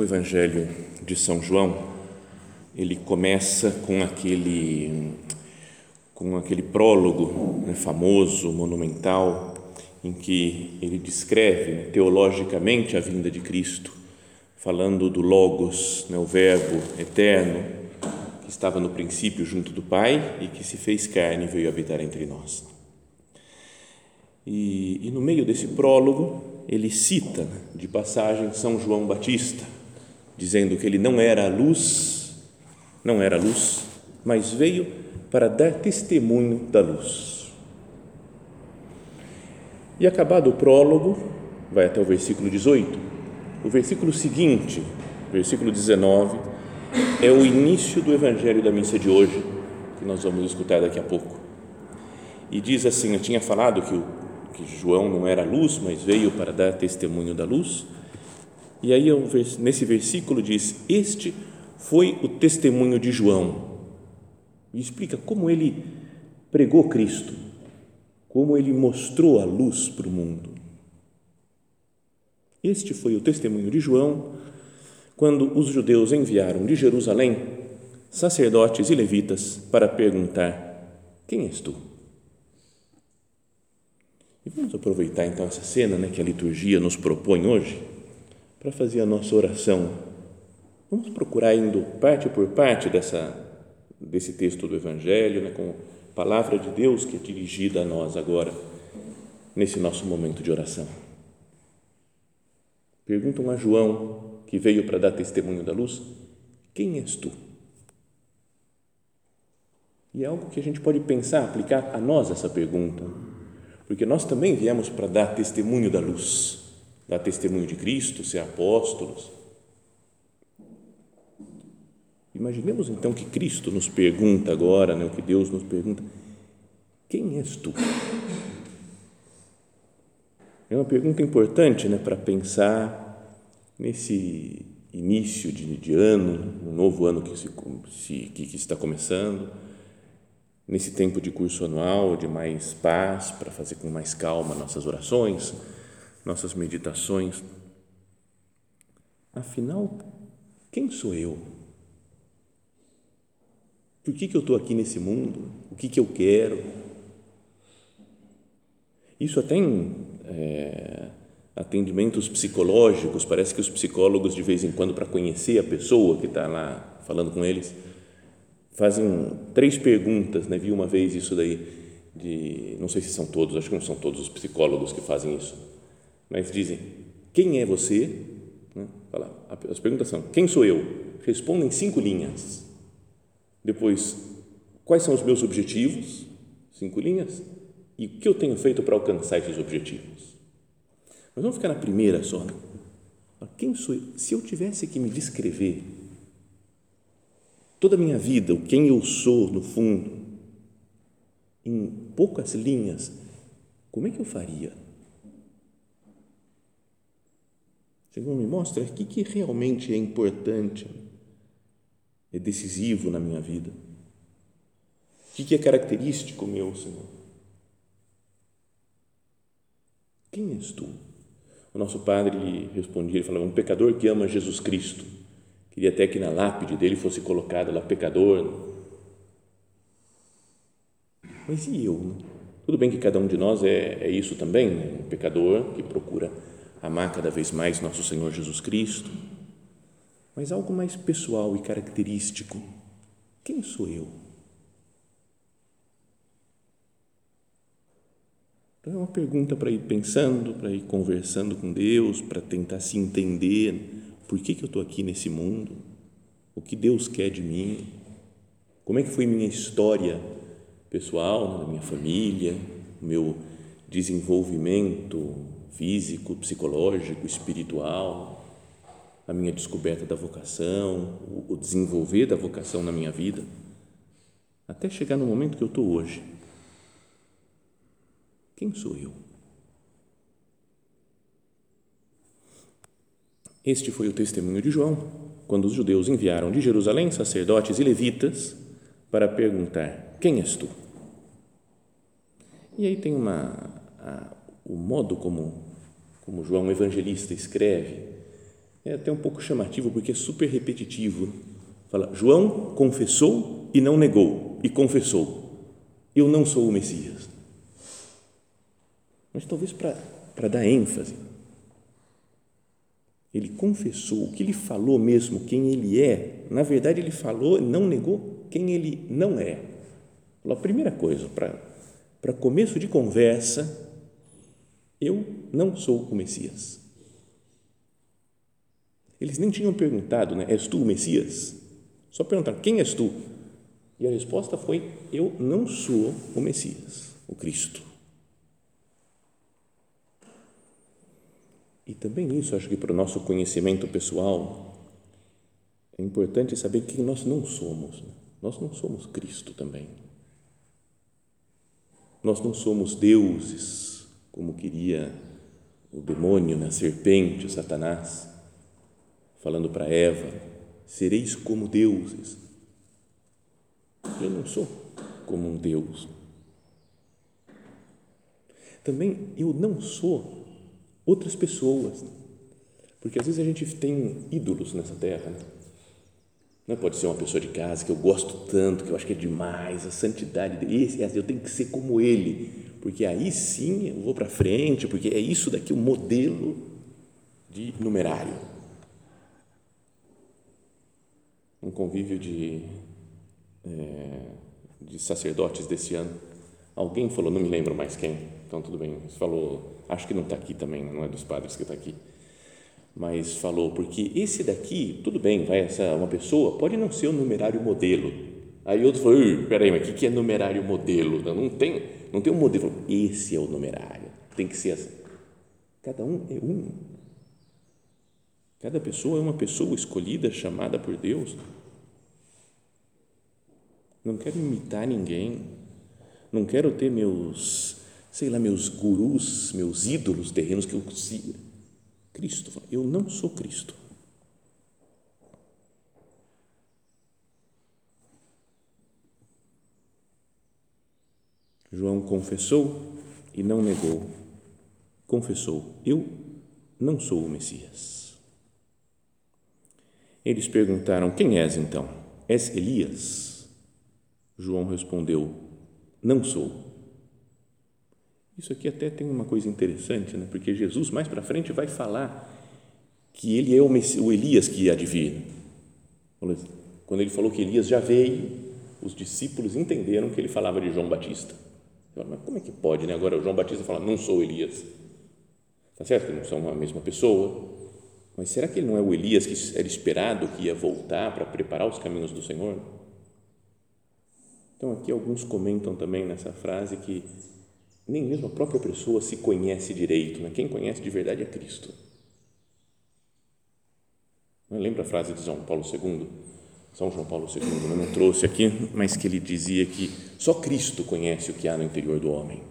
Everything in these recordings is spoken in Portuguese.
O Evangelho de São João, ele começa com aquele com aquele prólogo né, famoso, monumental, em que ele descreve né, teologicamente a vinda de Cristo, falando do Logos, né, o Verbo eterno, que estava no princípio junto do Pai e que se fez carne e veio habitar entre nós. E, e no meio desse prólogo, ele cita de passagem São João Batista, dizendo que ele não era a luz, não era a luz, mas veio para dar testemunho da luz. E acabado o prólogo, vai até o versículo 18. O versículo seguinte, versículo 19, é o início do evangelho da missa de hoje, que nós vamos escutar daqui a pouco. E diz assim: Eu tinha falado que, que João não era luz, mas veio para dar testemunho da luz. E aí, nesse versículo, diz: Este foi o testemunho de João. E explica como ele pregou Cristo, como ele mostrou a luz para o mundo. Este foi o testemunho de João quando os judeus enviaram de Jerusalém sacerdotes e levitas para perguntar: Quem és tu? E vamos aproveitar então essa cena né, que a liturgia nos propõe hoje para fazer a nossa oração. Vamos procurar indo parte por parte dessa desse texto do Evangelho, né, com a palavra de Deus que é dirigida a nós agora nesse nosso momento de oração. Perguntam a João, que veio para dar testemunho da luz, quem és tu? E é algo que a gente pode pensar, aplicar a nós essa pergunta, porque nós também viemos para dar testemunho da luz dar testemunho de Cristo, ser apóstolos. Imaginemos então que Cristo nos pergunta agora, né, o que Deus nos pergunta: quem és tu? É uma pergunta importante né, para pensar nesse início de, de, ano, um novo ano que, se, que, que está começando, nesse tempo de curso anual, de mais paz, para fazer com mais calma nossas orações nossas meditações. Afinal, quem sou eu? Por que, que eu estou aqui nesse mundo? O que, que eu quero? Isso até em é, atendimentos psicológicos, parece que os psicólogos, de vez em quando, para conhecer a pessoa que está lá falando com eles, fazem três perguntas, né? Vi uma vez isso daí, de, não sei se são todos, acho que não são todos os psicólogos que fazem isso, mas dizem: quem é você? Né? As perguntas são: quem sou eu? Respondem cinco linhas. Depois, quais são os meus objetivos? Cinco linhas. E o que eu tenho feito para alcançar esses objetivos? Mas vamos ficar na primeira só. Né? Quem sou eu? Se eu tivesse que me descrever toda a minha vida, o quem eu sou no fundo, em poucas linhas, como é que eu faria? Senhor, me mostra o que, que realmente é importante, é decisivo na minha vida. O que, que é característico meu, Senhor? Quem és tu? O nosso padre lhe respondia, ele falava, um pecador que ama Jesus Cristo. Queria até que na lápide dele fosse colocado lá, pecador. Mas e eu? Tudo bem que cada um de nós é, é isso também, né? um pecador que procura amar cada vez mais nosso Senhor Jesus Cristo, mas algo mais pessoal e característico. Quem sou eu? Então é uma pergunta para ir pensando, para ir conversando com Deus, para tentar se entender por que, que eu estou aqui nesse mundo, o que Deus quer de mim, como é que foi minha história pessoal, na minha família, meu desenvolvimento físico, psicológico, espiritual, a minha descoberta da vocação, o desenvolver da vocação na minha vida, até chegar no momento que eu estou hoje quem sou eu? Este foi o testemunho de João, quando os judeus enviaram de Jerusalém sacerdotes e levitas para perguntar: Quem és tu? E aí tem uma o modo como como João Evangelista escreve é até um pouco chamativo porque é super repetitivo. Fala: João confessou e não negou e confessou: Eu não sou o Messias mas talvez para dar ênfase. Ele confessou o que ele falou mesmo, quem ele é. Na verdade, ele falou, não negou quem ele não é. A primeira coisa, para começo de conversa, eu não sou o Messias. Eles nem tinham perguntado, né? És tu o Messias? Só perguntaram, quem és tu? E a resposta foi, eu não sou o Messias, o Cristo. E também isso, acho que para o nosso conhecimento pessoal, é importante saber que nós não somos. Né? Nós não somos Cristo também. Nós não somos deuses, como queria o demônio, né? serpente, o Satanás, falando para Eva: sereis como deuses. Eu não sou como um Deus. Também eu não sou outras pessoas. Porque às vezes a gente tem ídolos nessa terra. Né? Não pode ser uma pessoa de casa que eu gosto tanto, que eu acho que é demais, a santidade dele, eu tenho que ser como ele, porque aí sim eu vou para frente, porque é isso daqui o modelo de numerário. Um convívio de, é, de sacerdotes desse ano, alguém falou, não me lembro mais quem, então tudo bem, falou acho que não está aqui também, não é dos padres que está aqui, mas falou, porque esse daqui, tudo bem, vai essa uma pessoa, pode não ser o numerário modelo. Aí outro falou, peraí, mas o que é numerário modelo? Não tem, não tem um modelo. Esse é o numerário, tem que ser assim. Cada um é um. Cada pessoa é uma pessoa escolhida, chamada por Deus. Não quero imitar ninguém. Não quero ter meus sei lá, meus gurus, meus ídolos terrenos que eu. Cristo, eu não sou Cristo. João confessou e não negou. Confessou: Eu não sou o Messias. Eles perguntaram: Quem és então? És Elias? João respondeu: Não sou. Isso aqui até tem uma coisa interessante, né? porque Jesus mais para frente vai falar que ele é o, o Elias que de vir. Quando ele falou que Elias já veio, os discípulos entenderam que ele falava de João Batista. Falaram, mas como é que pode, né? Agora o João Batista fala, não sou Elias. Está certo que não são a mesma pessoa, mas será que ele não é o Elias que era esperado que ia voltar para preparar os caminhos do Senhor? Então aqui alguns comentam também nessa frase que nem mesmo a própria pessoa se conhece direito. Né? Quem conhece de verdade é Cristo. Lembra a frase de São Paulo II? São João Paulo II, eu não trouxe aqui, mas que ele dizia que só Cristo conhece o que há no interior do homem.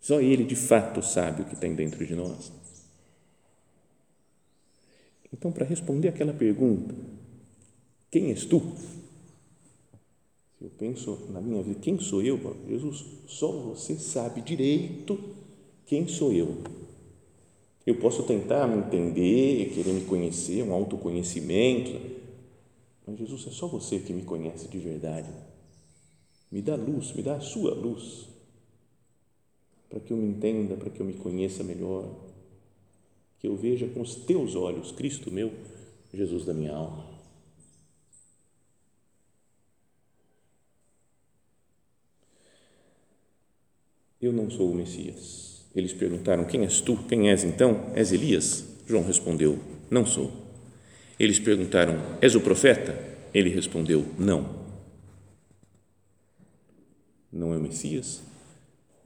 Só Ele, de fato, sabe o que tem dentro de nós. Então, para responder aquela pergunta, quem és tu? Eu penso na minha vida, quem sou eu? Jesus, só você sabe direito quem sou eu. Eu posso tentar me entender, querer me conhecer, um autoconhecimento, mas Jesus, é só você que me conhece de verdade. Me dá luz, me dá a sua luz para que eu me entenda, para que eu me conheça melhor, que eu veja com os teus olhos Cristo meu, Jesus da minha alma. Eu não sou o Messias. Eles perguntaram: Quem és tu? Quem és então? És Elias? João respondeu: Não sou. Eles perguntaram: És o profeta? Ele respondeu: Não. Não é o Messias?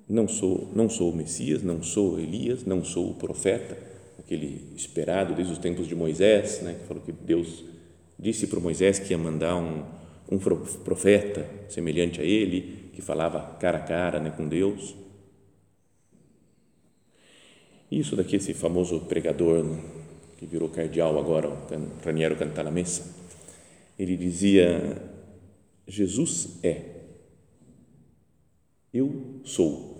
Não sou, não sou o Messias, não sou Elias, não sou o profeta, aquele esperado desde os tempos de Moisés, né, que falou que Deus disse para Moisés que ia mandar um, um profeta semelhante a ele, que falava cara a cara né, com Deus. Isso daqui, esse famoso pregador que virou cardeal agora, o Raniero Cantalamessa, ele dizia: Jesus é, eu sou.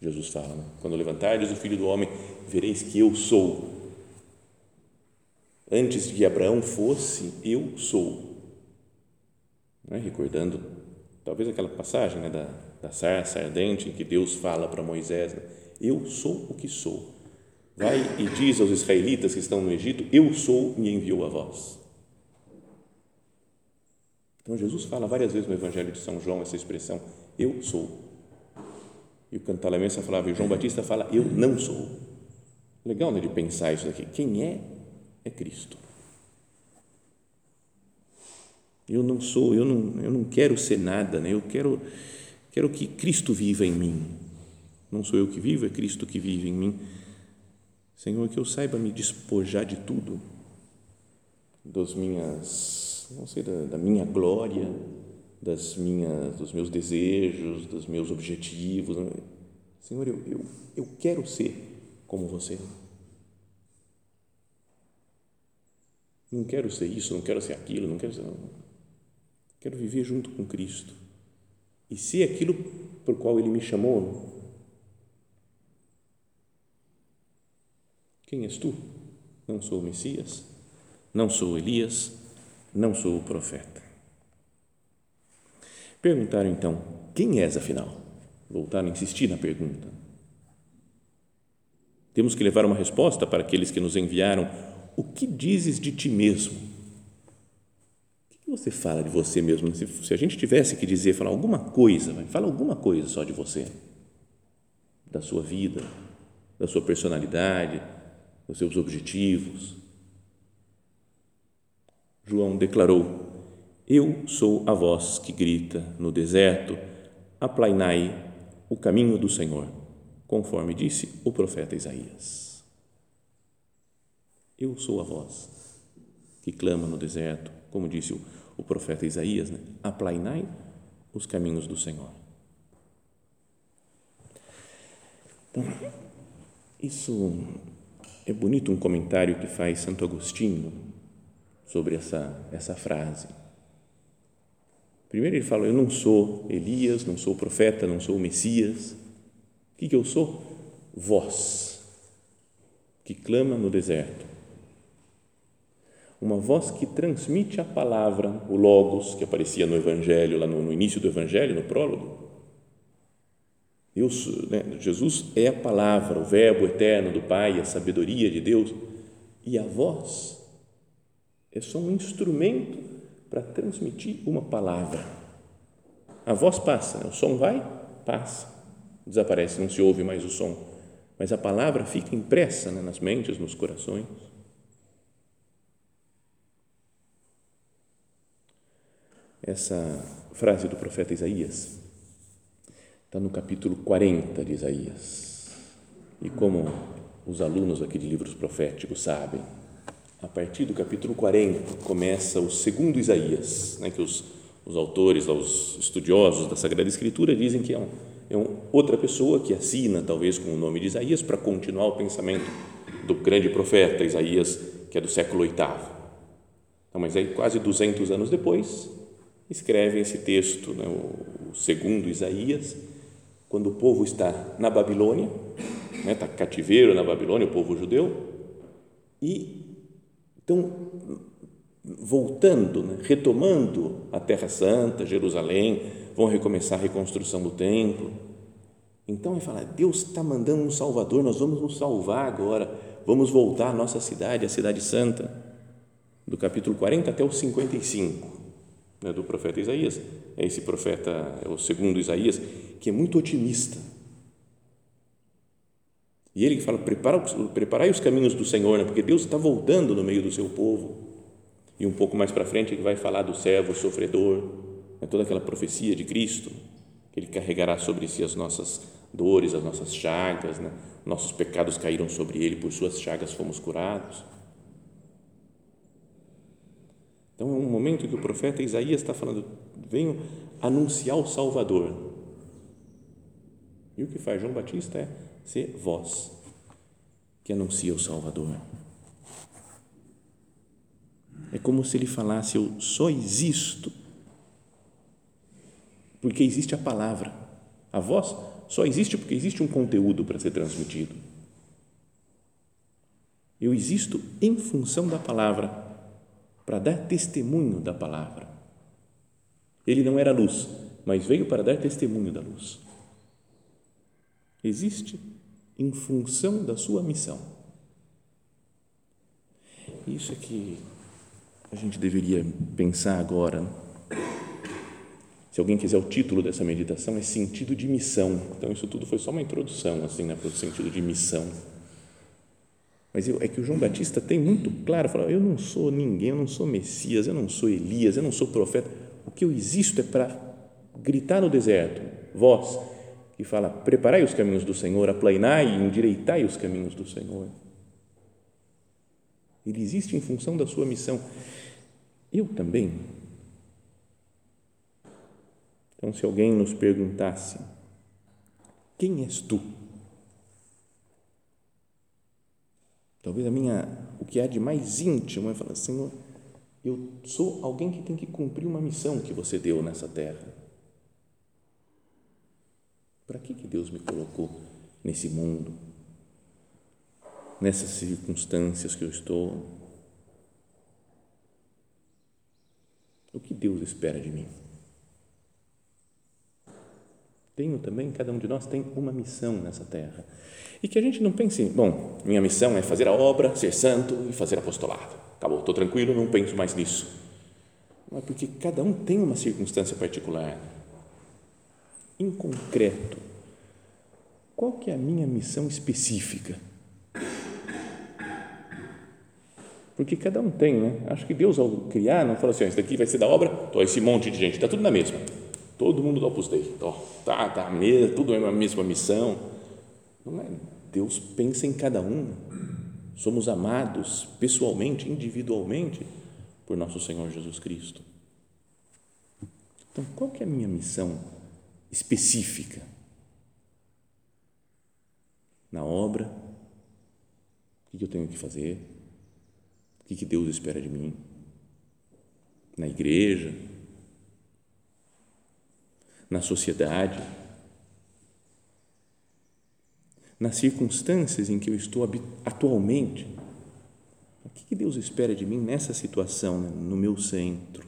Jesus fala, né? quando levantardes o filho do homem, vereis que eu sou. Antes de que Abraão fosse, eu sou. É? Recordando, talvez aquela passagem né, da, da sarça ardente em que Deus fala para Moisés: né? Eu sou o que sou. Vai e diz aos israelitas que estão no Egito: Eu sou, me enviou a vós. Então Jesus fala várias vezes no Evangelho de São João essa expressão: Eu sou. E o Cantalamessa falava, e João Batista fala: Eu não sou. Legal né, de pensar isso aqui. Quem é, é Cristo. Eu não sou, eu não, eu não quero ser nada, né? eu quero, quero que Cristo viva em mim. Não sou eu que vivo, é Cristo que vive em mim. Senhor, que eu saiba me despojar de tudo, das minhas, não sei, da, da minha glória, das minhas, dos meus desejos, dos meus objetivos. Senhor, eu, eu, eu quero ser como você. Não quero ser isso, não quero ser aquilo, não quero ser. Não. Quero viver junto com Cristo e ser aquilo por qual Ele me chamou. Quem és tu? Não sou o Messias, não sou Elias, não sou o profeta. Perguntaram então: Quem és afinal? Voltaram a insistir na pergunta. Temos que levar uma resposta para aqueles que nos enviaram. O que dizes de ti mesmo? O que você fala de você mesmo? Se, a gente tivesse que dizer, falar alguma coisa, fala alguma coisa só de você, da sua vida, da sua personalidade, dos seus objetivos. João declarou: eu sou a voz que grita no deserto, aplainai o caminho do Senhor, conforme disse o profeta Isaías. Eu sou a voz que clama no deserto, como disse o, o profeta Isaías, né? aplainai os caminhos do Senhor. Então, isso é bonito um comentário que faz Santo Agostinho sobre essa, essa frase Primeiro ele fala: Eu não sou Elias, não sou profeta, não sou Messias. O que, que eu sou? Voz que clama no deserto. Uma voz que transmite a palavra, o Logos, que aparecia no Evangelho, lá no, no início do Evangelho, no prólogo. Deus, né, Jesus é a palavra, o Verbo eterno do Pai, a sabedoria de Deus. E a voz é só um instrumento para transmitir uma palavra. A voz passa, né? o som vai, passa, desaparece, não se ouve mais o som, mas a palavra fica impressa né? nas mentes, nos corações. Essa frase do profeta Isaías está no capítulo 40 de Isaías. E como os alunos aqui de livros proféticos sabem, a partir do capítulo 40 começa o segundo Isaías, né, que os, os autores, os estudiosos da Sagrada Escritura dizem que é, um, é um, outra pessoa que assina, talvez com o nome de Isaías, para continuar o pensamento do grande profeta Isaías, que é do século VIII. Então, mas aí, quase 200 anos depois, escreve esse texto, né, o, o segundo Isaías, quando o povo está na Babilônia, né, está cativeiro na Babilônia, o povo judeu, e então, voltando, né, retomando a Terra Santa, Jerusalém, vão recomeçar a reconstrução do templo. Então ele fala: Deus está mandando um Salvador, nós vamos nos salvar agora, vamos voltar à nossa cidade, a Cidade Santa, do capítulo 40 até o 55, né, do profeta Isaías. É esse profeta, é o segundo Isaías, que é muito otimista. E ele fala: Prepara, preparai os caminhos do Senhor, né, porque Deus está voltando no meio do seu povo. E um pouco mais para frente ele vai falar do servo sofredor, né, toda aquela profecia de Cristo, que ele carregará sobre si as nossas dores, as nossas chagas, né? nossos pecados caíram sobre ele, por suas chagas fomos curados. Então é um momento que o profeta Isaías está falando: venho anunciar o Salvador. E o que faz João Batista é ser voz que anuncia o Salvador. É como se ele falasse: Eu só existo porque existe a palavra. A voz só existe porque existe um conteúdo para ser transmitido. Eu existo em função da palavra, para dar testemunho da palavra. Ele não era luz, mas veio para dar testemunho da luz. Existe em função da sua missão. Isso é que a gente deveria pensar agora. Se alguém quiser o título dessa meditação, é sentido de missão. Então, isso tudo foi só uma introdução, assim, né, para o sentido de missão. Mas eu, é que o João Batista tem muito claro, fala, eu não sou ninguém, eu não sou Messias, eu não sou Elias, eu não sou profeta. O que eu existo é para gritar no deserto, vós, que fala, preparai os caminhos do Senhor, aplainai e endireitai os caminhos do Senhor. Ele existe em função da sua missão. Eu também então, se alguém nos perguntasse: Quem és tu? Talvez a minha, o que há de mais íntimo é falar: Senhor, eu sou alguém que tem que cumprir uma missão que você deu nessa terra. Para que, que Deus me colocou nesse mundo? Nessas circunstâncias que eu estou? O que Deus espera de mim? tenho também, cada um de nós tem uma missão nessa terra. E que a gente não pense, bom, minha missão é fazer a obra, ser santo e fazer apostolado. Acabou, estou tranquilo, não penso mais nisso. É porque cada um tem uma circunstância particular. Em concreto, qual que é a minha missão específica? Porque cada um tem, né? Acho que Deus, ao criar, não falou assim: ah, isso daqui vai ser da obra, tô, esse monte de gente, está tudo na mesma Todo mundo do Opus Dei. Oh, tá, tá, mesmo, tudo é a mesma missão. Não é? Deus pensa em cada um. Somos amados pessoalmente, individualmente por nosso Senhor Jesus Cristo. Então, qual que é a minha missão específica? Na obra, o que eu tenho que fazer? O que Deus espera de mim? Na igreja, na sociedade, nas circunstâncias em que eu estou atualmente. O que Deus espera de mim nessa situação, né, no meu centro?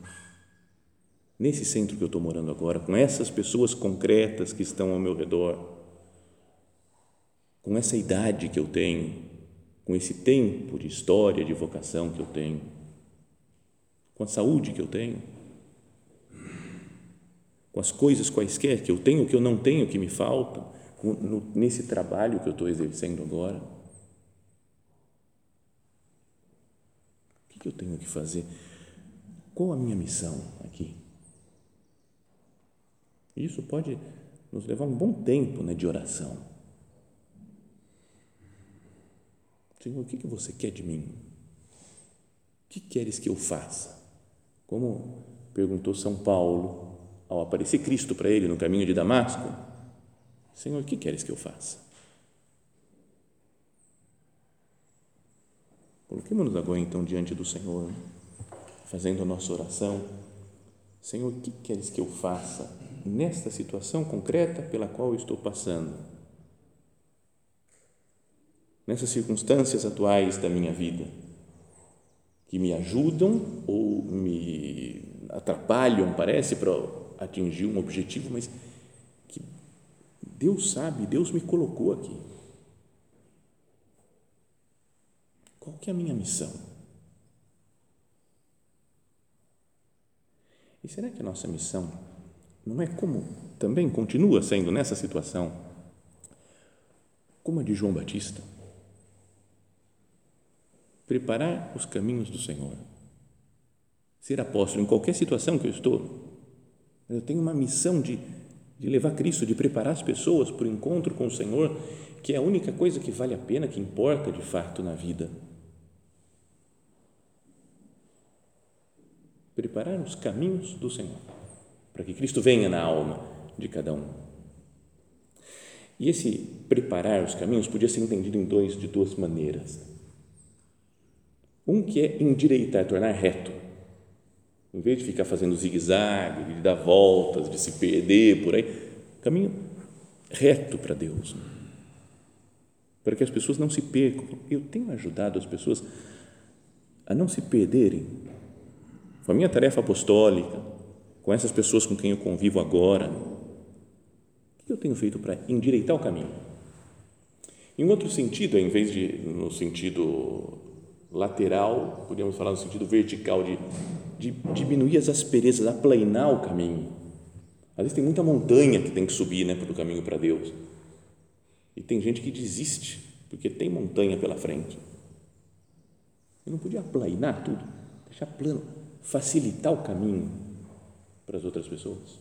Nesse centro que eu estou morando agora, com essas pessoas concretas que estão ao meu redor, com essa idade que eu tenho, com esse tempo de história, de vocação que eu tenho, com a saúde que eu tenho com as coisas quaisquer que eu tenho, que eu não tenho, que me faltam, nesse trabalho que eu estou exercendo agora? O que eu tenho que fazer? Qual a minha missão aqui? Isso pode nos levar um bom tempo né, de oração. Senhor, o que, que você quer de mim? O que queres que eu faça? Como perguntou São Paulo ao aparecer Cristo para ele no caminho de Damasco, Senhor, o que queres que eu faça? Coloquemos-nos agora então diante do Senhor, fazendo a nossa oração. Senhor, o que queres que eu faça nesta situação concreta pela qual estou passando? Nessas circunstâncias atuais da minha vida, que me ajudam ou me atrapalham, parece, para atingir um objetivo, mas que Deus sabe, Deus me colocou aqui. Qual que é a minha missão? E será que a nossa missão não é como também continua sendo nessa situação como a de João Batista? Preparar os caminhos do Senhor. Ser apóstolo em qualquer situação que eu estou, eu tenho uma missão de, de levar Cristo, de preparar as pessoas para o encontro com o Senhor, que é a única coisa que vale a pena, que importa de fato na vida. Preparar os caminhos do Senhor, para que Cristo venha na alma de cada um. E esse preparar os caminhos podia ser entendido em dois, de duas maneiras. Um que é endireitar, tornar reto em vez de ficar fazendo zigue-zague, de dar voltas, de se perder por aí, caminho reto para Deus. Para que as pessoas não se percam. Eu tenho ajudado as pessoas a não se perderem. Com a minha tarefa apostólica, com essas pessoas com quem eu convivo agora, o que eu tenho feito para endireitar o caminho? Em outro sentido, em vez de no sentido lateral, podríamos falar no sentido vertical de de diminuir as asperezas, aplanar o caminho. Às vezes tem muita montanha que tem que subir né, para o caminho para Deus. E tem gente que desiste, porque tem montanha pela frente. Eu não podia aplanar tudo, deixar plano, facilitar o caminho para as outras pessoas.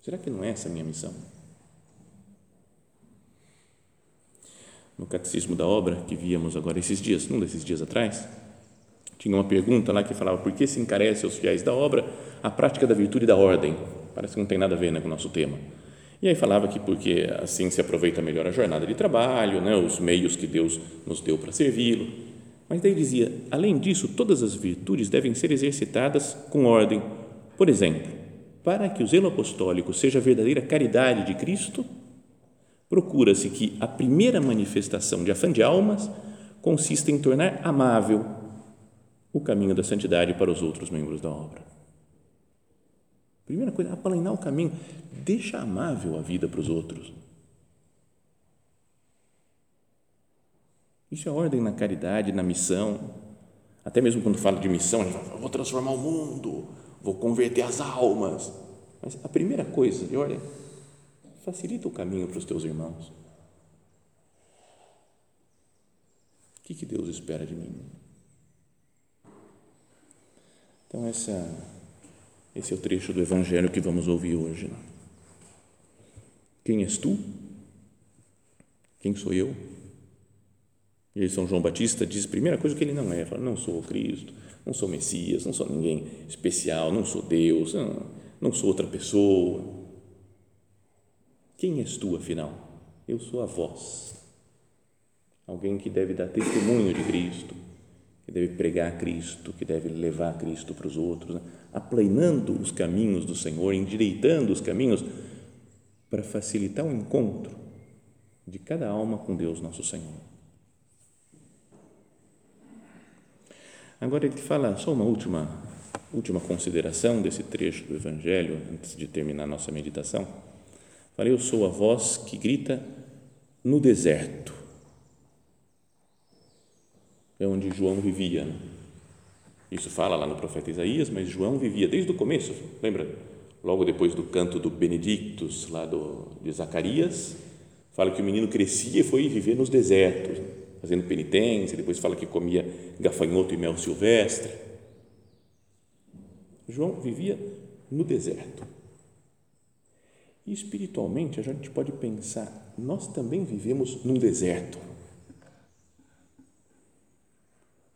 Será que não é essa a minha missão? No Catecismo da Obra, que víamos agora esses dias, num desses dias atrás, tinha uma pergunta lá que falava por que se encarece aos fiéis da obra a prática da virtude e da ordem? Parece que não tem nada a ver né, com o nosso tema. E aí falava que porque assim se aproveita melhor a jornada de trabalho, né, os meios que Deus nos deu para servi-lo. Mas daí dizia, além disso, todas as virtudes devem ser exercitadas com ordem. Por exemplo, para que o zelo apostólico seja a verdadeira caridade de Cristo, procura-se que a primeira manifestação de afã de almas consista em tornar amável o caminho da santidade para os outros membros da obra. Primeira coisa, aplanar o caminho, deixa amável a vida para os outros. Isso é ordem na caridade, na missão. Até mesmo quando fala de missão, a gente fala, vou transformar o mundo, vou converter as almas. Mas a primeira coisa de ordem, facilita o caminho para os teus irmãos. O que, que Deus espera de mim? Então, essa, esse é o trecho do Evangelho que vamos ouvir hoje. Quem és tu? Quem sou eu? E São João Batista diz primeira coisa que ele não é, fala, não sou o Cristo, não sou Messias, não sou ninguém especial, não sou Deus, não, não sou outra pessoa. Quem és tu, afinal? Eu sou a voz, alguém que deve dar testemunho de Cristo, que deve pregar Cristo, que deve levar Cristo para os outros, né? aplanando os caminhos do Senhor, endireitando os caminhos para facilitar o encontro de cada alma com Deus nosso Senhor. Agora ele fala só uma última última consideração desse trecho do Evangelho antes de terminar nossa meditação. Fala, eu sou a voz que grita no deserto é onde João vivia. Né? Isso fala lá no profeta Isaías, mas João vivia desde o começo, lembra? Logo depois do canto do Benedictus, lá do, de Zacarias, fala que o menino crescia e foi viver nos desertos, fazendo penitência, depois fala que comia gafanhoto e mel silvestre. João vivia no deserto. E espiritualmente a gente pode pensar, nós também vivemos num deserto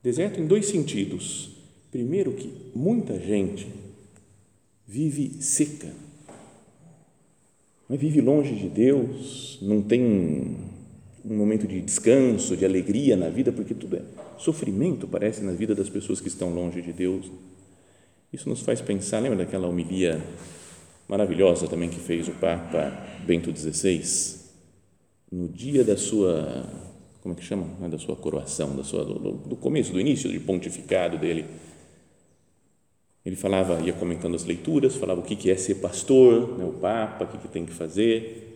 Deserto em dois sentidos. Primeiro, que muita gente vive seca, vive longe de Deus, não tem um momento de descanso, de alegria na vida, porque tudo é sofrimento, parece, na vida das pessoas que estão longe de Deus. Isso nos faz pensar, lembra daquela homilia maravilhosa também que fez o Papa Bento XVI, no dia da sua como é que chama? É da sua coroação, da sua, do, do começo, do início de pontificado dele. Ele falava, ia comentando as leituras, falava o que é ser pastor, né, o Papa, o que tem que fazer.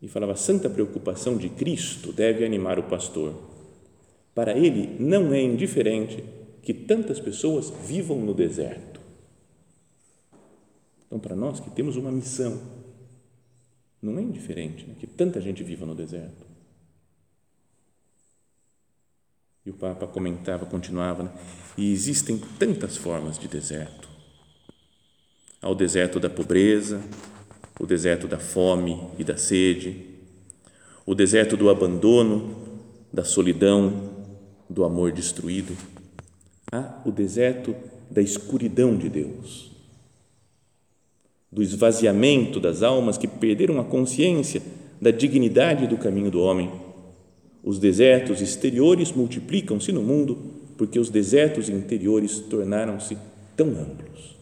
E falava: santa preocupação de Cristo deve animar o pastor. Para ele, não é indiferente que tantas pessoas vivam no deserto. Então, para nós que temos uma missão, não é indiferente né, que tanta gente viva no deserto. E o Papa comentava, continuava, né? e existem tantas formas de deserto. Há o deserto da pobreza, o deserto da fome e da sede, o deserto do abandono, da solidão, do amor destruído. Há o deserto da escuridão de Deus, do esvaziamento das almas que perderam a consciência da dignidade do caminho do homem os desertos exteriores multiplicam-se no mundo porque os desertos interiores tornaram-se tão amplos.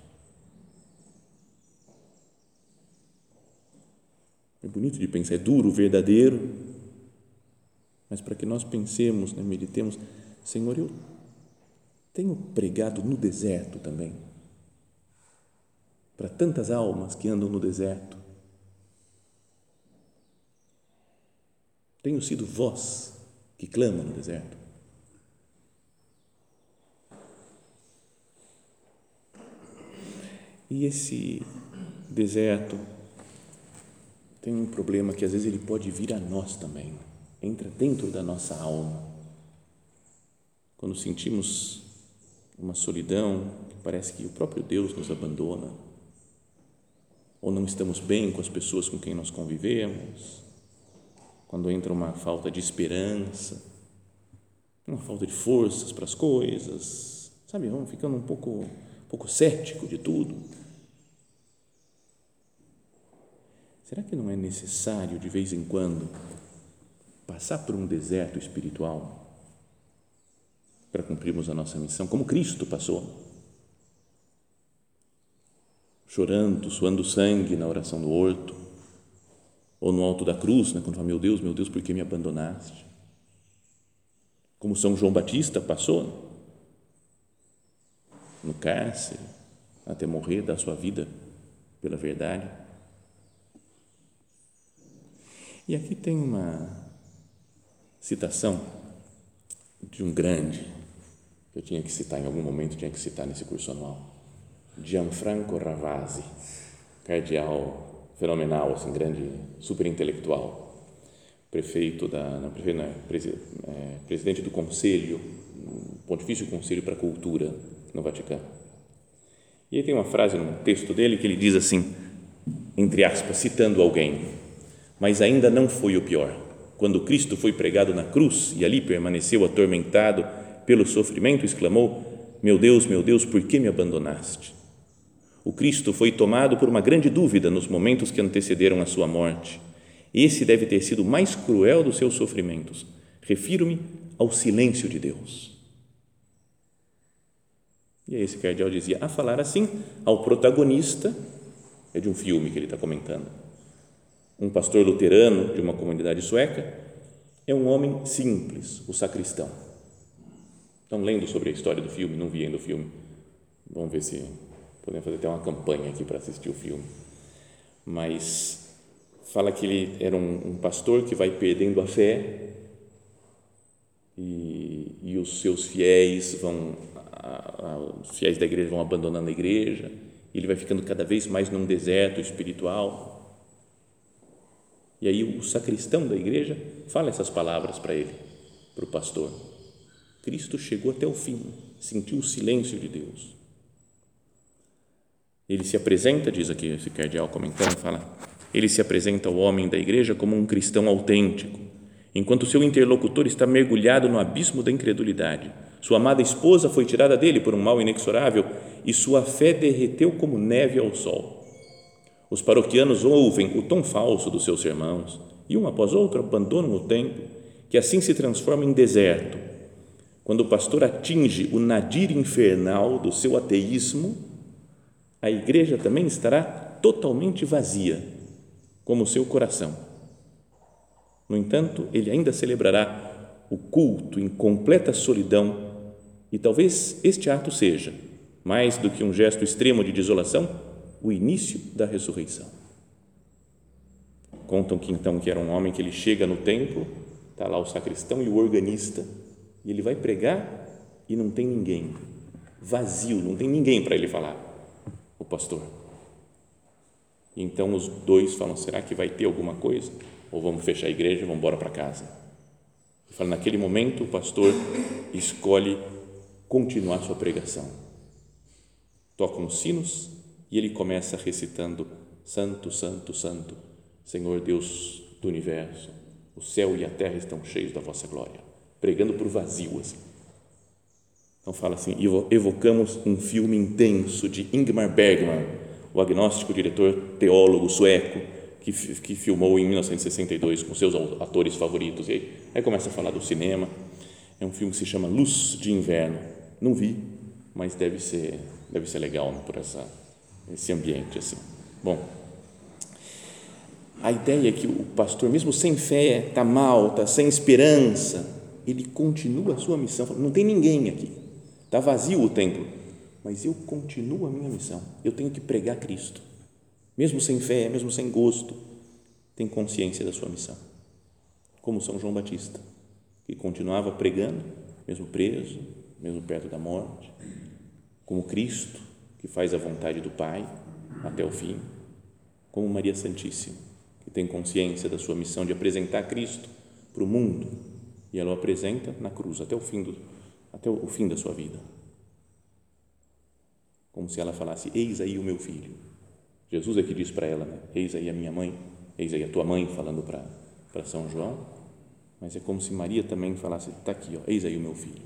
É bonito de pensar, é duro, verdadeiro, mas para que nós pensemos, né, meditemos, Senhor, eu tenho pregado no deserto também, para tantas almas que andam no deserto. Tenho sido voz que clama no deserto. E esse deserto tem um problema que às vezes ele pode vir a nós também, entra dentro da nossa alma. Quando sentimos uma solidão, que parece que o próprio Deus nos abandona, ou não estamos bem com as pessoas com quem nós convivemos, quando entra uma falta de esperança, uma falta de forças para as coisas, sabe, vamos ficando um pouco, um pouco cético de tudo. Será que não é necessário de vez em quando passar por um deserto espiritual para cumprirmos a nossa missão, como Cristo passou? Chorando, suando sangue na oração do horto, ou no alto da cruz, né, quando fala, meu Deus, meu Deus, por que me abandonaste? Como São João Batista passou no cárcere, até morrer da sua vida pela verdade. E aqui tem uma citação de um grande, que eu tinha que citar em algum momento, tinha que citar nesse curso anual, Gianfranco Ravasi, cardeal fenomenal, assim, grande, super intelectual, prefeito da, não, prefeito, não, é, é, presidente do Conselho, Pontifício Conselho para a Cultura no Vaticano. E aí tem uma frase no texto dele que ele diz assim, entre aspas, citando alguém, mas ainda não foi o pior. Quando Cristo foi pregado na cruz e ali permaneceu atormentado pelo sofrimento, exclamou: Meu Deus, meu Deus, por que me abandonaste? O Cristo foi tomado por uma grande dúvida nos momentos que antecederam a sua morte. Esse deve ter sido o mais cruel dos seus sofrimentos. Refiro-me ao silêncio de Deus. E aí esse cardeal dizia, a falar assim ao protagonista, é de um filme que ele está comentando, um pastor luterano de uma comunidade sueca, é um homem simples, o sacristão. Estão lendo sobre a história do filme, não vi ainda o filme. Vamos ver se Podemos fazer até uma campanha aqui para assistir o filme. Mas fala que ele era um, um pastor que vai perdendo a fé e, e os seus fiéis vão, a, a, os fiéis da igreja vão abandonando a igreja, e ele vai ficando cada vez mais num deserto espiritual. E aí o sacristão da igreja fala essas palavras para ele, para o pastor. Cristo chegou até o fim, sentiu o silêncio de Deus. Ele se apresenta, diz aqui esse cardeal comentando, fala, ele se apresenta ao homem da igreja como um cristão autêntico, enquanto seu interlocutor está mergulhado no abismo da incredulidade. Sua amada esposa foi tirada dele por um mal inexorável e sua fé derreteu como neve ao sol. Os paroquianos ouvem o tom falso dos seus sermãos e, um após outro, abandonam o templo, que assim se transforma em deserto. Quando o pastor atinge o nadir infernal do seu ateísmo, a igreja também estará totalmente vazia, como o seu coração. No entanto, ele ainda celebrará o culto em completa solidão, e talvez este ato seja mais do que um gesto extremo de desolação, o início da ressurreição. Contam que então que era um homem que ele chega no templo, está lá o sacristão e o organista, e ele vai pregar e não tem ninguém, vazio, não tem ninguém para ele falar, o pastor. Então os dois falam: será que vai ter alguma coisa? Ou vamos fechar a igreja e vamos embora para casa? Fala, naquele momento o pastor escolhe continuar sua pregação. Tocam os sinos e ele começa recitando: Santo, Santo, Santo, Senhor Deus do universo, o céu e a terra estão cheios da vossa glória. Pregando o vazio assim. Então fala assim: evocamos um filme intenso de Ingmar Bergman, o agnóstico diretor teólogo sueco que, que filmou em 1962 com seus atores favoritos. E aí, aí começa a falar do cinema. É um filme que se chama Luz de Inverno. Não vi, mas deve ser deve ser legal né, por essa esse ambiente assim. Bom, a ideia é que o pastor, mesmo sem fé, está mal, está sem esperança, ele continua a sua missão. Não tem ninguém aqui, está vazio o templo, mas eu continuo a minha missão. Eu tenho que pregar Cristo mesmo sem fé, mesmo sem gosto, tem consciência da sua missão. Como São João Batista, que continuava pregando, mesmo preso, mesmo perto da morte, como Cristo, que faz a vontade do Pai até o fim, como Maria Santíssima, que tem consciência da sua missão de apresentar Cristo para o mundo e ela o apresenta na cruz até o fim do, até o fim da sua vida. Como se ela falasse: Eis aí o meu filho Jesus é que diz para ela, né? eis aí a minha mãe, eis aí a tua mãe, falando para, para São João, mas é como se Maria também falasse, está aqui, ó, eis aí o meu filho.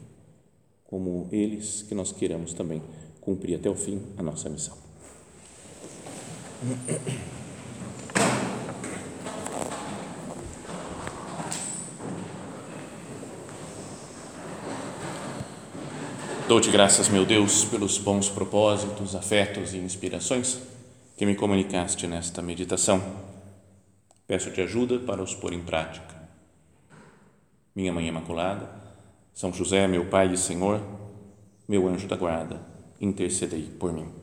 Como eles que nós queremos também cumprir até o fim a nossa missão. Dou-te graças, meu Deus, pelos bons propósitos, afetos e inspirações que me comunicaste nesta meditação. Peço-te ajuda para os pôr em prática. Minha Mãe Imaculada, São José, meu Pai e Senhor, meu anjo da guarda, intercedei por mim.